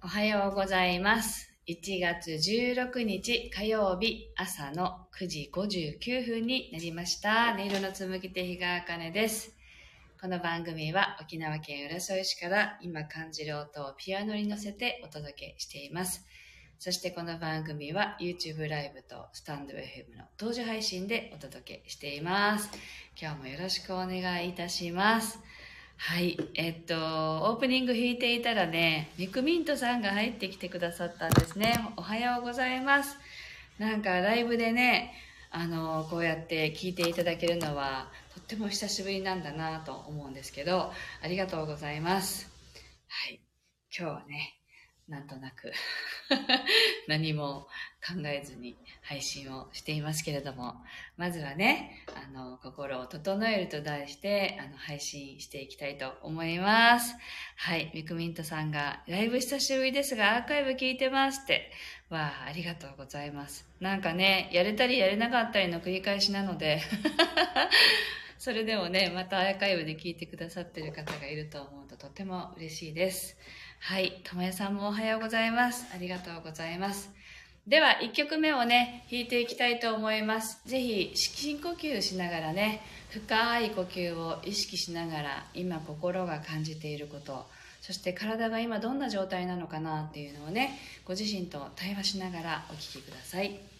おはようございます。1月16日火曜日朝の9時59分になりました。音色の紡ぎ手日川茜です。この番組は沖縄県浦添市から今感じる音をピアノに乗せてお届けしています。そしてこの番組は YouTube ライブとスタンド FM の同時配信でお届けしています。今日もよろしくお願いいたします。はい。えっと、オープニング弾いていたらね、ミクミントさんが入ってきてくださったんですね。おはようございます。なんかライブでね、あの、こうやって聞いていただけるのは、とっても久しぶりなんだなと思うんですけど、ありがとうございます。はい。今日はね、なんとなく 何も考えずに配信をしていますけれども、まずはね、あの、心を整えると題して、あの、配信していきたいと思います。はい、ミクミントさんが、ライブ久しぶりですが、アーカイブ聞いてますって。わあ、ありがとうございます。なんかね、やれたりやれなかったりの繰り返しなので、それでもね、またアーカイブで聞いてくださってる方がいると思うととても嬉しいです。はい、ともやさんもおはようございます。ありがとうございます。では、1曲目をね、弾いていきたいと思います。ぜひ、深呼吸しながらね、深い呼吸を意識しながら、今心が感じていること、そして体が今どんな状態なのかなっていうのをね、ご自身と対話しながらお聴きください。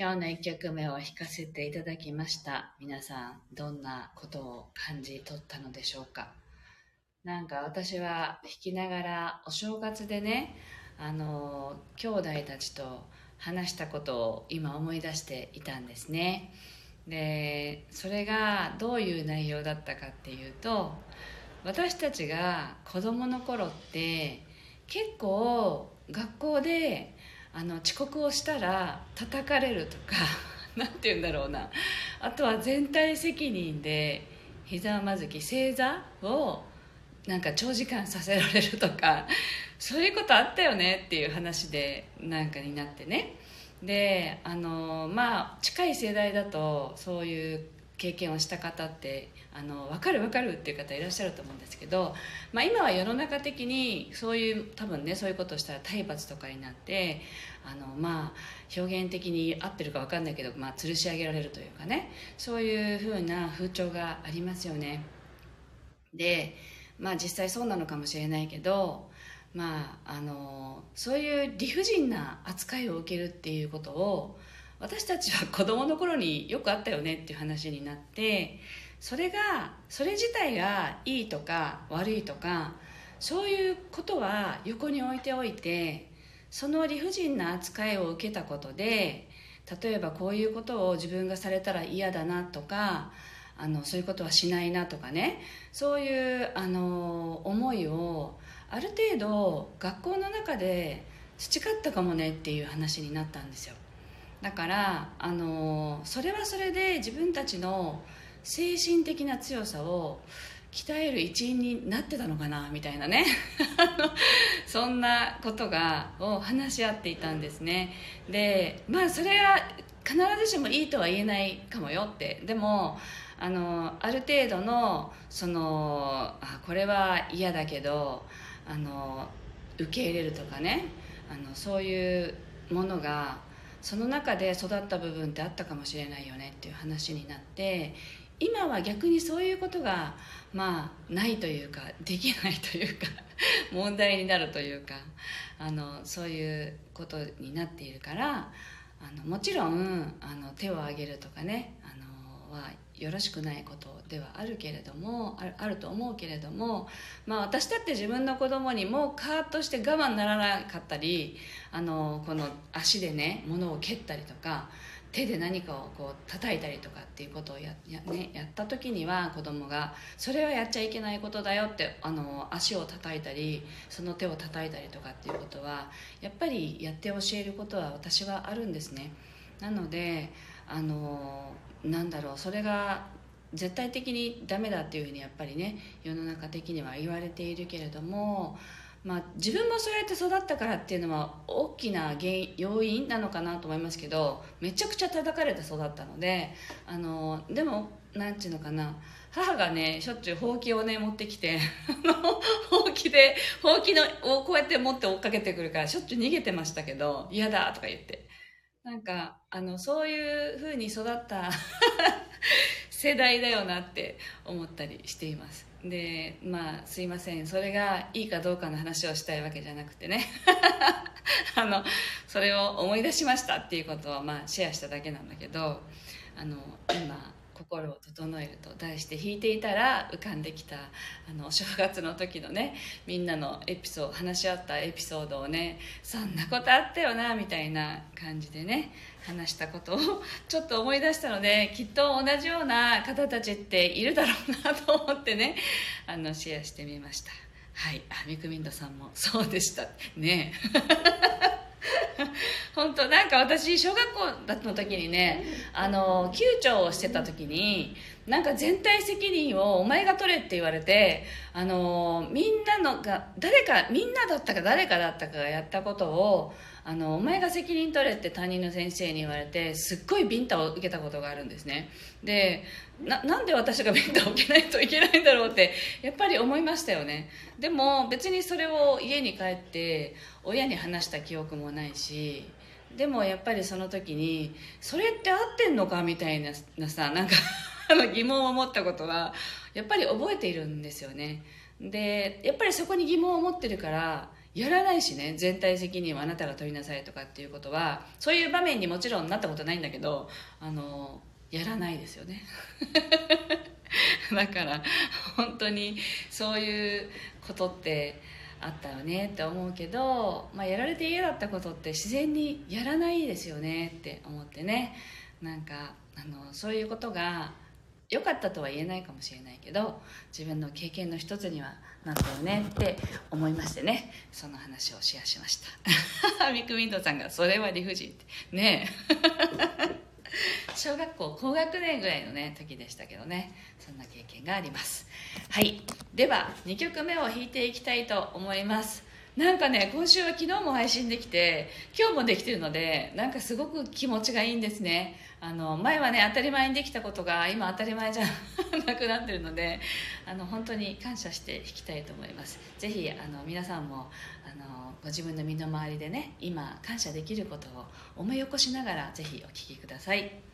今日の1曲目を弾かせていただきました。皆さん、どんなことを感じ取ったのでしょうかなんか私は弾きながらお正月でね、あの、兄弟たちと話したことを今思い出していたんですね。で、それがどういう内容だったかっていうと、私たちが子供の頃って結構学校であの遅刻をしたら叩かれるとか なんて言うんだろうな。あとは全体責任で膝まずき正座をなんか長時間させられるとか そういうことあったよねっていう話でなんかになってね。であのまあ近い世代だとそういう経験をした方ってあの分かる分かるっていう方いらっしゃると思うんですけど、まあ、今は世の中的にそういう多分ねそういうことをしたら体罰とかになってあのまあ表現的に合ってるか分かんないけど、まあ、吊るし上げられるというかねそういうふうな風潮がありますよね。でまあ実際そうなのかもしれないけどまああのそういう理不尽な扱いを受けるっていうことを私たちは子供の頃によくあったよねっていう話になってそれがそれ自体がいいとか悪いとかそういうことは横に置いておいてその理不尽な扱いを受けたことで例えばこういうことを自分がされたら嫌だなとかあのそういうことはしないなとかねそういうあの思いをある程度学校の中で培ったかもねっていう話になったんですよ。だからあのそれはそれで自分たちの精神的な強さを鍛える一員になってたのかなみたいなね。そんなことがを話し合っていたんですね。でまあそれは必ずしもいいとは言えないかもよって。でもあのある程度のそのあこれは嫌だけどあの受け入れるとかねあのそういうものがその中で育った部分ってあったかもしれないよねっていう話になって今は逆にそういうことがまあないというかできないというか 問題になるというかあのそういうことになっているからあのもちろんあの手を挙げるとかねあのはよろしくないことではあるけれどもあると思うけれども、まあ、私だって自分の子供にもうカーッとして我慢ならなかったりあのこの足でね物を蹴ったりとか手で何かをこう叩いたりとかっていうことをやや,、ね、やった時には子供がそれはやっちゃいけないことだよってあの足を叩いたりその手を叩いたりとかっていうことはやっぱりやって教えることは私はあるんですね。なのであのなんだろうそれが絶対的にダメだっていうふうにやっぱりね世の中的には言われているけれどもまあ、自分もそうやって育ったからっていうのは大きな原因要因なのかなと思いますけどめちゃくちゃ叩かれて育ったのであのでもなんていうのかな母がねしょっちゅうほうきをね持ってきてほうきでほうきのをこうやって持って追っかけてくるからしょっちゅう逃げてましたけど嫌だとか言って。なんかあのそういう風に育った 世代だよなって思ったりしています。でまあすいません。それがいいかどうかの話をしたいわけじゃなくてね。あのそれを思い出しましたっていうことをまあシェアしただけなんだけどあの今心を整えると題して弾いていたら浮かんできたあのお正月の時のねみんなのエピソード話し合ったエピソードをねそんなことあったよなみたいな感じでね話したことをちょっと思い出したのできっと同じような方たちっているだろうなと思ってねあのシェアしてみました。はい。あミクミンドさんもそうでしたね。本当なんか私小学校の時にねあの級長をしてた時になんか全体責任をお前が取れって言われてあのみんなのが誰かみんなだったか誰かだったかがやったことをあのお前が責任取れって担任の先生に言われてすっごいビンタを受けたことがあるんですね。でなんで私がビンタを受けないといけないんだろうってやっぱり思いましたよね。でも別にそれを家に帰って親に話した記憶もないしでもやっぱりその時にそれって合ってんのかみたいなさなんか 疑問を持ったことはやっぱり覚えているんですよね。でやっぱりそこに疑問を持ってるからやらないしね全体責任はあなたが取りなさいとかっていうことはそういう場面にもちろんなったことないんだけどあのやらないですよね。だから本当にそういうことってあったよねって思うけど、まあ、やられて嫌だったことって自然にやらないですよねって思ってね。なんかあのそういうことが良かったとは言えないかもしれないけど自分の経験の一つにはなんだよねって思いましてね。その話をシェアしました。ミック・ウィンドさんが「それは理不尽」って。ね。え 小学校高学年ぐらいのね時でしたけどね。そんな経験があります。はい。では2曲目を弾いていきたいと思います。なんかね今週は昨日も配信できて今日もできてるのでなんかすごく気持ちがいいんですね。あの前はね当たり前にできたことが今当たり前じゃ なくなってるのであの本当に感謝して弾きたいと思います。ぜひあの皆さんもあのご自分の身の回りでね今感謝できることを思い起こしながらぜひお聴きください。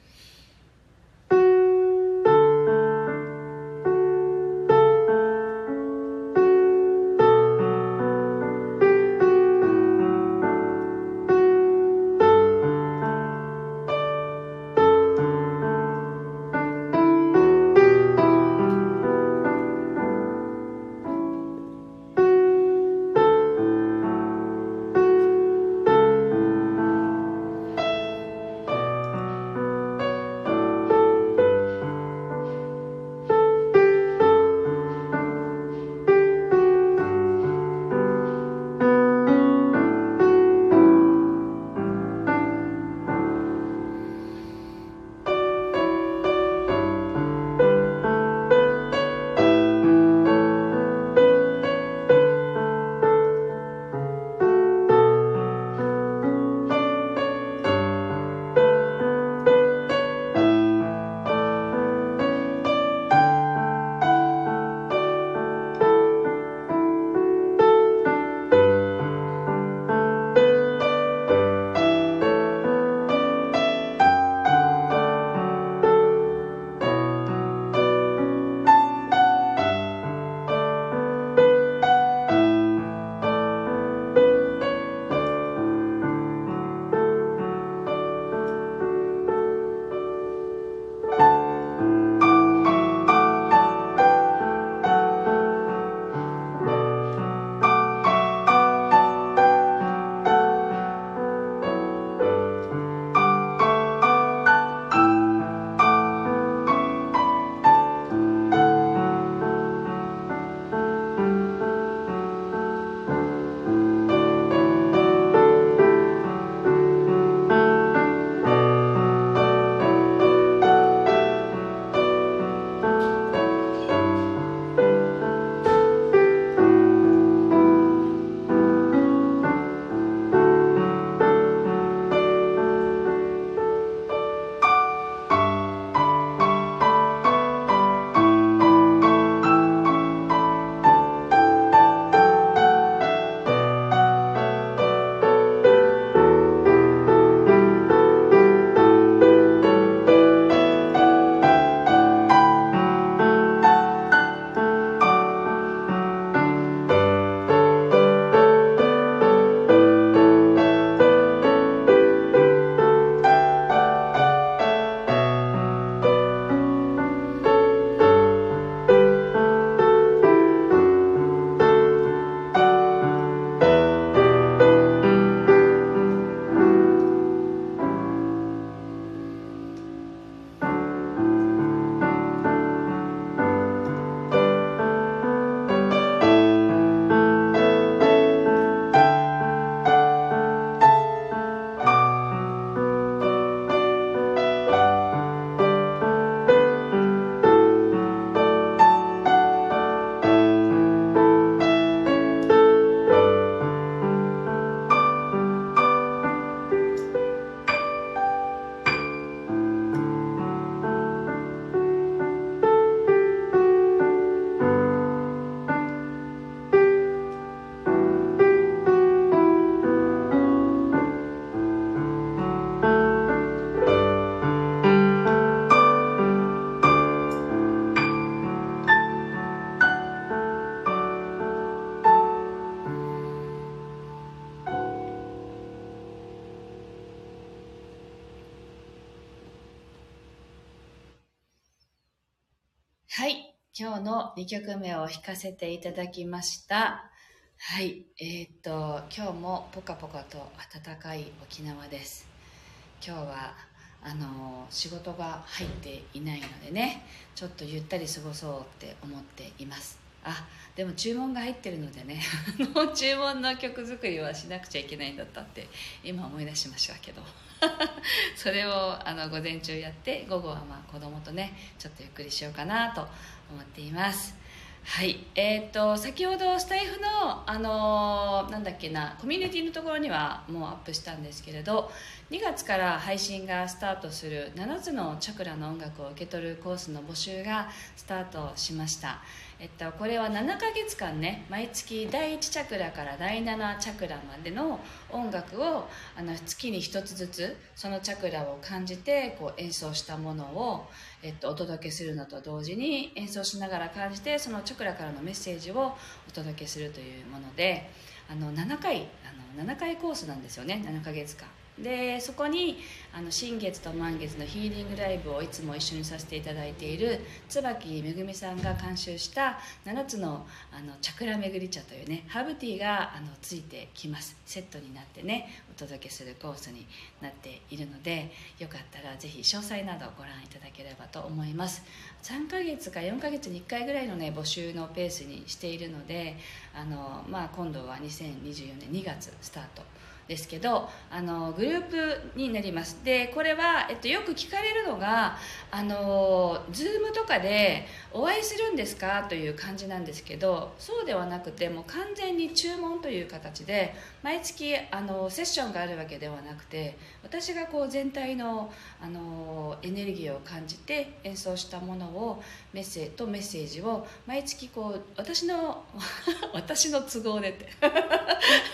今日の2曲目を弾かせていただきました。はい。えーっと、今日もポカポカと暖かい沖縄です。今日は、あの、仕事が入っていないのでね、ちょっとゆったり過ごそうって思っています。あ、でも注文が入ってるのでね、注文の曲作りはしなくちゃいけないんだったって今思い出しましたけど。それをあの午前中やって午後はまあ子供とねちょっとゆっくりしようかなと思っています。はい。えー、と先ほどスタイフのあのーなんだっけなコミュニティのところにはもうアップしたんですけれど2月から配信がスタートする7つのチャクラの音楽を受け取るコースの募集がスタートしました。えっと、これは7ヶ月間ね毎月第1チャクラから第7チャクラまでの音楽をあの月に1つずつそのチャクラを感じてこう演奏したものを、えっと、お届けするのと同時に演奏しながら感じてそのチャクラからのメッセージをお届けするというものであの7回あの7回コースなんですよね7ヶ月間。でそこにあの新月と満月のヒーリングライブをいつも一緒にさせていただいている椿めぐみさんが監修した7つのあのチャクラ巡り茶というねハーブティーがあのついてきます。セットになってねお届けするコースになっているのでよかったらぜひ詳細などご覧いただければと思います。3ヶ月か4ヶ月に1回ぐらいのね募集のペースにしているのであの、まあ、今度は2024年2月スタートですけどあのグループになります。でこれは、えっと、よく聞かれるのがあの Zoom とかでお会いするんですか？という感じなんですけどそうではなくてもう完全に注文という形で毎月あのセッションがあるわけではなくて私がこう全体のあのエネルギーを感じて演奏したものをメッセージとメッセージを毎月こう私の 私の都合でって。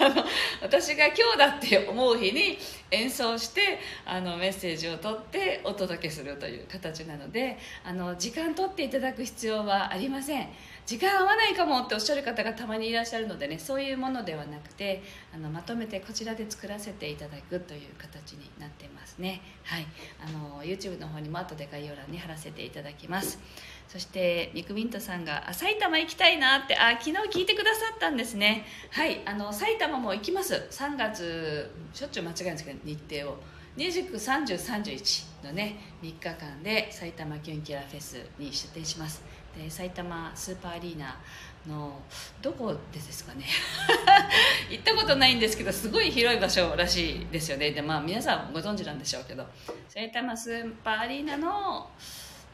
あの私が今日だって思う日に演奏してあのメッセージを取ってお届けするという形なのであの時間取っていただく必要はありません。時間合わないかもっておっしゃる方がたまにいらっしゃるのでねそういうものではなくてあのまとめてこちらで作らせていただくという形になってますね。はい。あの YouTube の方にも後で概要欄に貼らせていただきます。そしてミクミントさんがあ埼玉行きたいなってあ昨日聞いてくださったんですね。はいあの埼玉も行きます。3月しょっちゅう間違えるんですけど日程を。29、30、31のね3日間で埼玉キュンキラフェスに出店します。で埼玉スーパーアリーナのどこでですかね。行ったことないんですけどすごい広い場所らしいですよね。でまあ皆さんご存知なんでしょうけど。埼玉スーパーアリーナの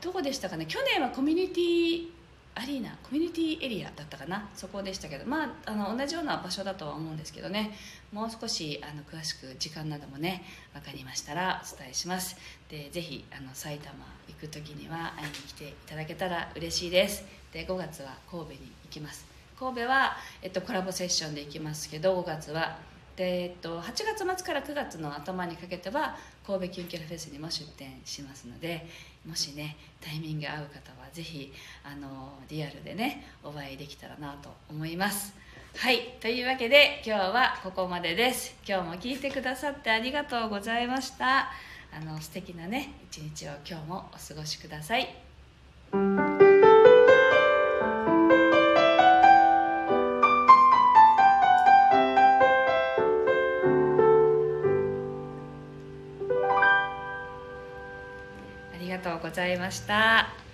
どこでしたかね？去年はコミュニティアリーナコミュニティエリアだったかな？そこでしたけどまああの同じような場所だとは思うんですけどね。もう少しあの詳しく時間などもね分かりましたらお伝えします。でぜひあの埼玉行く時には会いに来ていただけたら嬉しいです。で5月は神戸に行きます。神戸は、えっと、コラボセッションで行きますけど5月はで、えっと、8月末から9月の頭にかけては神戸キュンキャラフェスにも出店しますのでもしねタイミング合う方はぜひあのリアルでねお会いできたらなと思います。はいというわけで今日はここまでです。今日も聞いてくださってありがとうございました。あの素敵なね一日を今日もお過ごしください。ました。